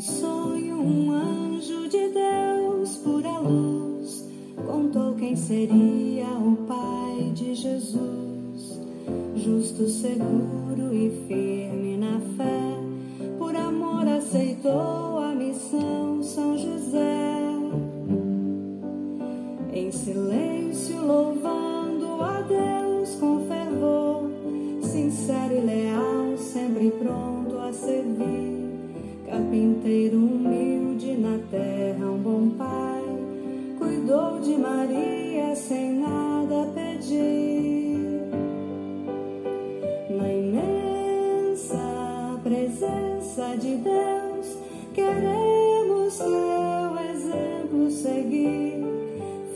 Em sonho, um anjo de Deus, pura luz, contou quem seria o Pai de Jesus. Justo, seguro e firme queremos teu exemplo seguir,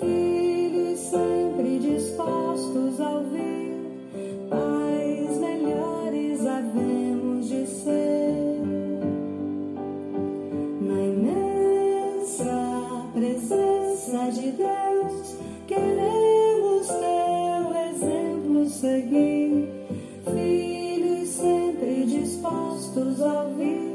filhos sempre dispostos a ouvir, pais melhores havemos de ser. presença de Deus, queremos teu exemplo seguir, filhos sempre dispostos a ouvir,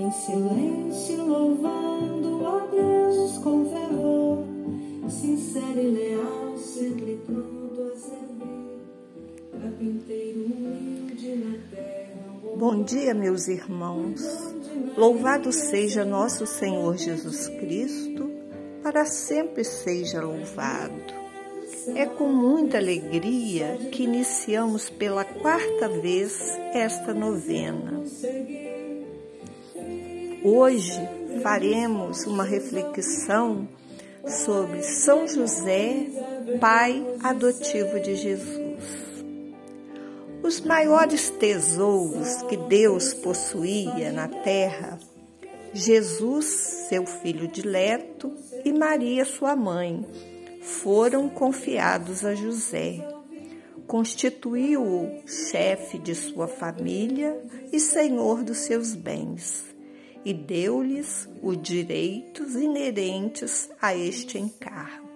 Em silêncio, louvando a Deus com fervor, sincero e leal, sempre pronto a servir, carpinteiro humilde na terra. Bom dia, meus irmãos. Louvado seja nosso Senhor Jesus Cristo, para sempre seja louvado. É com muita alegria que iniciamos pela quarta vez esta novena. Hoje faremos uma reflexão sobre São José, pai adotivo de Jesus. Os maiores tesouros que Deus possuía na terra, Jesus, seu filho dileto, e Maria, sua mãe, foram confiados a José. Constituiu-o chefe de sua família e senhor dos seus bens e deu-lhes os direitos inerentes a este encargo.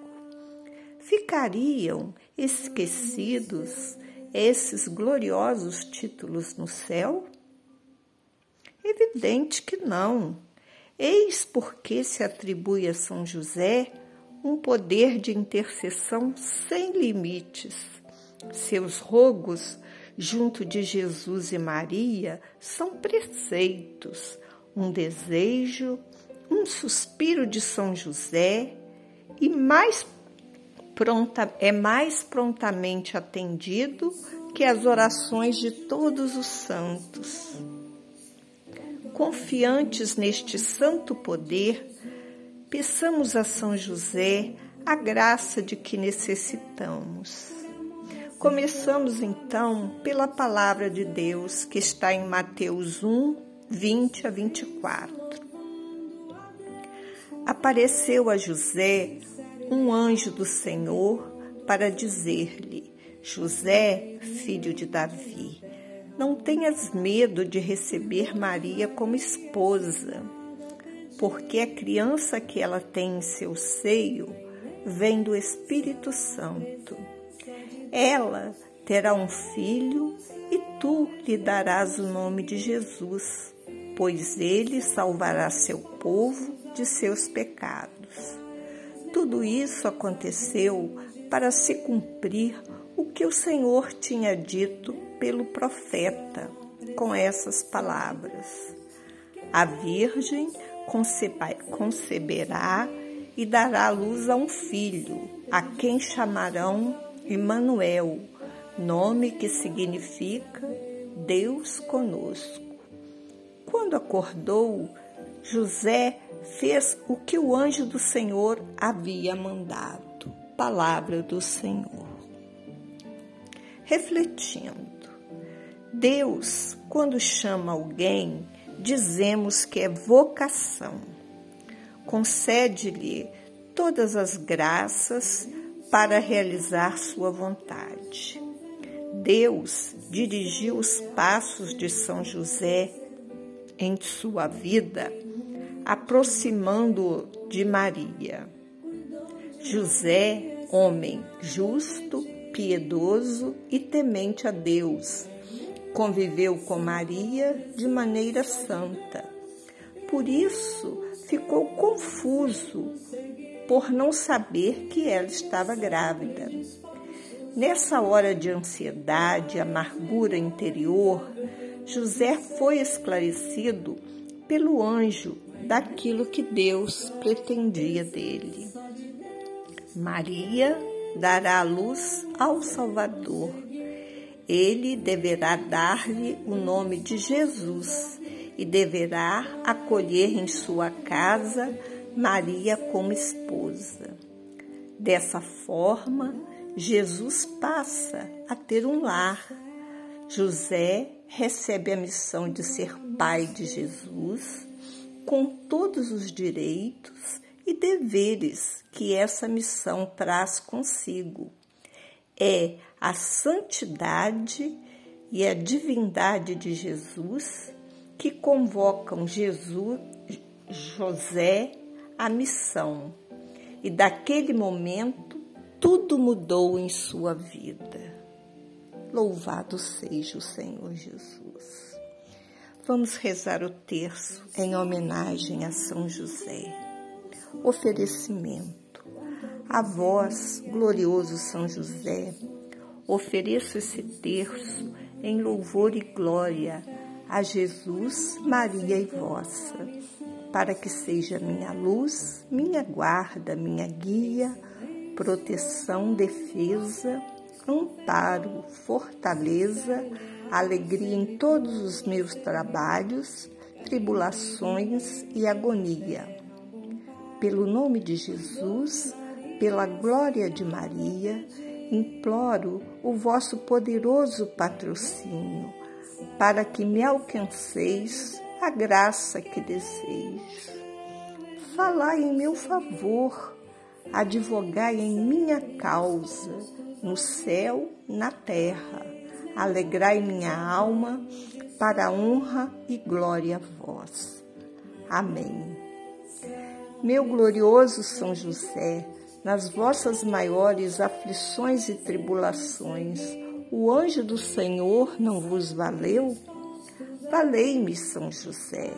Ficariam esquecidos esses gloriosos títulos no céu? Evidente que não. Eis porque se atribui a São José um poder de intercessão sem limites. Seus rogos junto de Jesus e Maria são preceitos, um desejo, um suspiro de São José e mais pronta, é mais prontamente atendido que as orações de todos os santos. Confiantes neste santo poder, peçamos a São José a graça de que necessitamos. Começamos então pela palavra de Deus que está em Mateus 1, 20 a 24. Apareceu a José um anjo do Senhor para dizer-lhe: José, filho de Davi, não tenhas medo de receber Maria como esposa, porque a criança que ela tem em seu seio vem do Espírito Santo. Ela terá um filho e tu lhe darás o nome de Jesus, pois ele salvará seu povo de seus pecados. Tudo isso aconteceu para se cumprir o que o Senhor tinha dito pelo profeta com essas palavras: A Virgem conceberá e dará luz a um filho, a quem chamarão Emanuel, nome que significa Deus conosco. Quando acordou, José fez o que o anjo do Senhor havia mandado. Palavra do Senhor. Refletindo, Deus, quando chama alguém, dizemos que é vocação. Concede-lhe todas as graças para realizar sua vontade. Deus dirigiu os passos de São José em sua vida, aproximando-o de Maria. José, homem justo, piedoso e temente a Deus, conviveu com Maria de maneira santa. Por isso ficou confuso por não saber que ela estava grávida. Nessa hora de ansiedade, amargura interior, José foi esclarecido pelo anjo daquilo que Deus pretendia dele. Maria dará a luz ao Salvador. Ele deverá dar-lhe o nome de Jesus e deverá acolher em sua casa Maria como esposa. Dessa forma, Jesus passa a ter um lar. José recebe a missão de ser pai de Jesus, com todos os direitos e deveres que essa missão traz consigo. É a santidade e a divindade de Jesus que convocam Jesus, José à missão. E daquele momento tudo mudou em sua vida. Louvado seja o Senhor Jesus. Vamos rezar o terço em homenagem a São José. Oferecimento. A vós, glorioso São José, ofereço esse terço em louvor e glória a Jesus, Maria e vossa, para que seja minha luz, minha guarda, minha guia, proteção, defesa, amparo, fortaleza, alegria em todos os meus trabalhos, tribulações e agonia. Pelo nome de Jesus, pela glória de Maria, imploro o vosso poderoso patrocínio, para que me alcanceis a graça que desejo. Falai em meu favor, advogai em minha causa, no céu, na terra. Alegrai minha alma, para honra e glória a vós. Amém. Meu glorioso São José, nas vossas maiores aflições e tribulações, o anjo do Senhor não vos valeu? Valei-me, São José.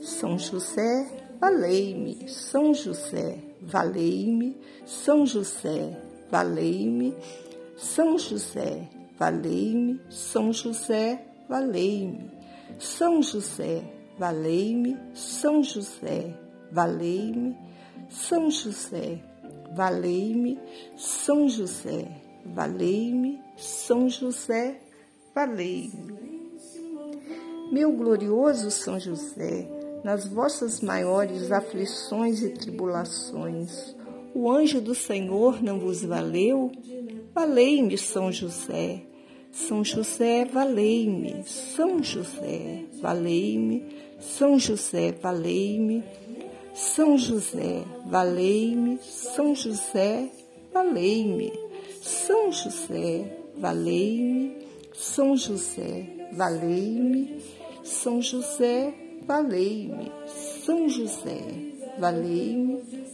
São José, valei-me. São José, valei-me. São José, valei-me. São José, valei-me. São José, valei-me. São José, valei-me. São José, valei-me, São José, valei-me, São José, valei-me, São José, valei-me. Meu glorioso São José, nas vossas maiores aflições e tribulações, o anjo do Senhor não vos valeu? Valei-me, São José. São José, valei-me. São José, valei-me. São José, valei-me. São José, valei-me, São José, valei-me, São José, valei-me, São José, valei-me, São José, valei-me, São José, valei-me,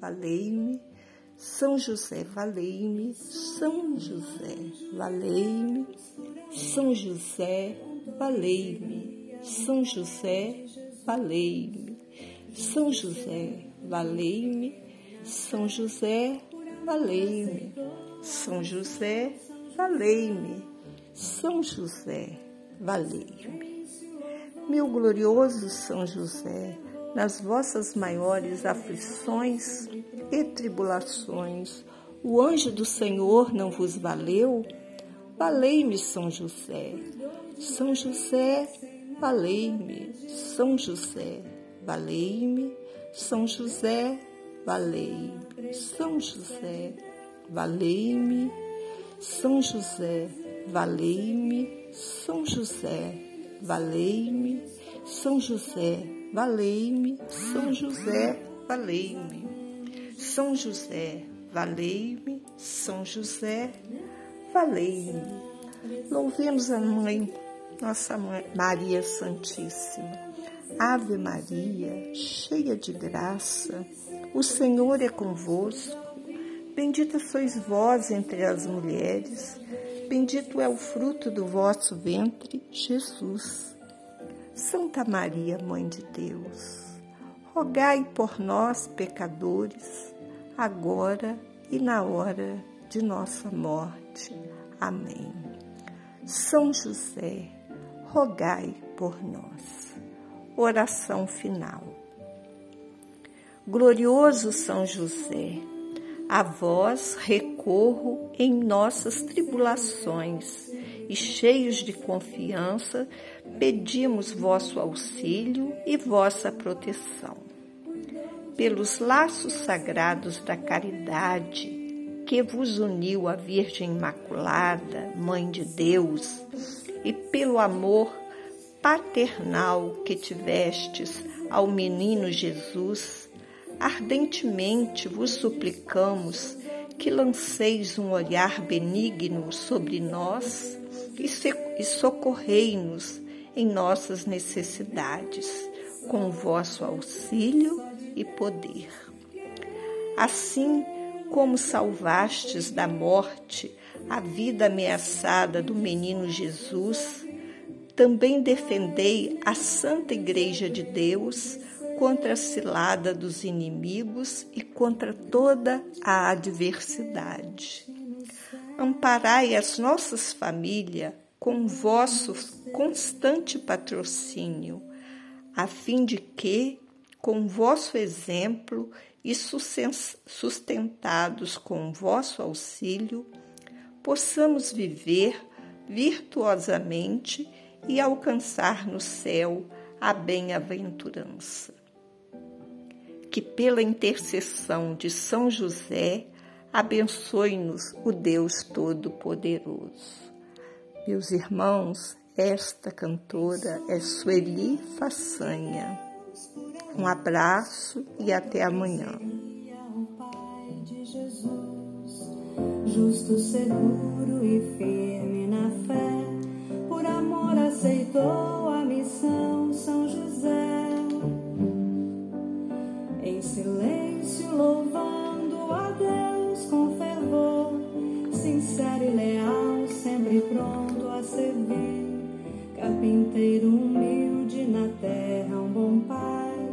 valei-me. São José, valei-me. São José, valei-me. São José, valei-me. São José, valei-me. São José, valei-me. São José, valei-me. São José, valei-me. São José, valei-me. Meu glorioso São José, nas vossas maiores aflições e tribulações, o anjo do Senhor não vos valeu? Valei-me, São José. São José, valei-me. São José, valei-me. São José, valei-me. São José, valei-me. São José, valei-me. São José, valei-me. São José, valei-me. São José, valei-me. São José, valei-me. São José, valei-me. Louvemos a Mãe, nossa Mãe, Maria Santíssima. Ave Maria, cheia de graça, o Senhor é convosco. Bendita sois vós entre as mulheres, bendito é o fruto do vosso ventre, Jesus. Santa Maria, Mãe de Deus, rogai por nós, pecadores, agora e na hora de nossa morte. Amém. São José, rogai por nós. Oração final. Glorioso São José, a vós recorro em nossas tribulações e cheios de confiança, pedimos vosso auxílio e vossa proteção. Pelos laços sagrados da caridade que vos uniu à Virgem Imaculada, Mãe de Deus, e pelo amor paternal que tivestes ao menino Jesus, ardentemente vos suplicamos que lanceis um olhar benigno sobre nós e socorrei-nos em nossas necessidades, com o vosso auxílio e poder. Assim como salvastes da morte a vida ameaçada do menino Jesus, também defendei a Santa Igreja de Deus contra a cilada dos inimigos e contra toda a adversidade amparai as nossas famílias com vosso constante patrocínio, a fim de que, com vosso exemplo e sustentados com vosso auxílio, possamos viver virtuosamente e alcançar no céu a bem-aventurança. Que pela intercessão de São José Abençoe-nos o Deus Todo-Poderoso. Meus irmãos, esta cantora é Sueli Façanha. Um abraço e até amanhã. Justo, seguro e firme na fé, por amor aceitou a missão São José. Em silêncio louvando sincero e leal, sempre pronto a servir. Carpinteiro humilde na terra, um bom pai,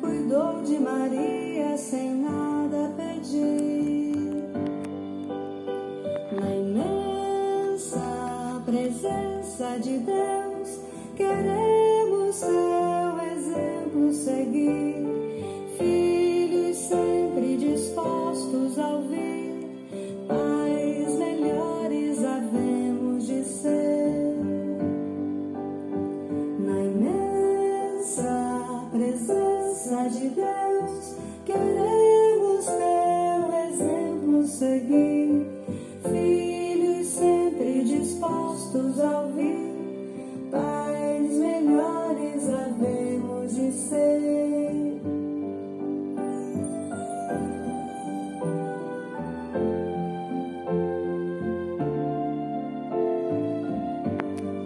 cuidou de Maria sem nada pedir. presença, presença de Deus. Queremos teu exemplo seguir.